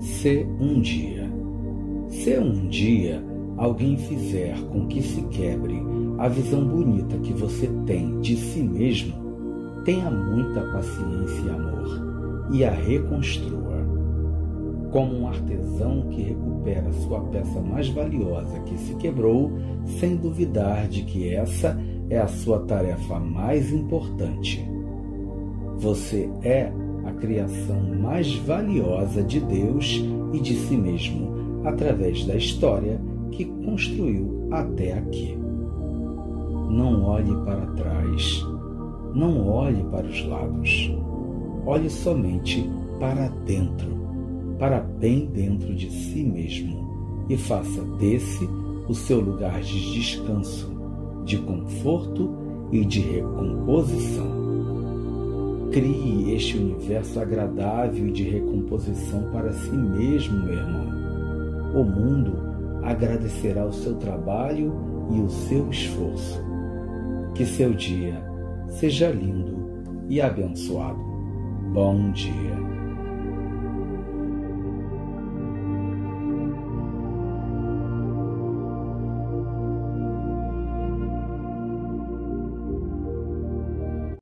Se um dia. Se um dia alguém fizer com que se quebre a visão bonita que você tem de si mesmo, tenha muita paciência e amor e a reconstrua. Como um artesão que recupera sua peça mais valiosa que se quebrou, sem duvidar de que essa é a sua tarefa mais importante. Você é a criação mais valiosa de Deus e de si mesmo, através da história que construiu até aqui. Não olhe para trás, não olhe para os lados, olhe somente para dentro, para bem dentro de si mesmo e faça desse o seu lugar de descanso, de conforto e de recomposição. Crie este universo agradável de recomposição para si mesmo, meu irmão. O mundo agradecerá o seu trabalho e o seu esforço. Que seu dia seja lindo e abençoado. Bom dia.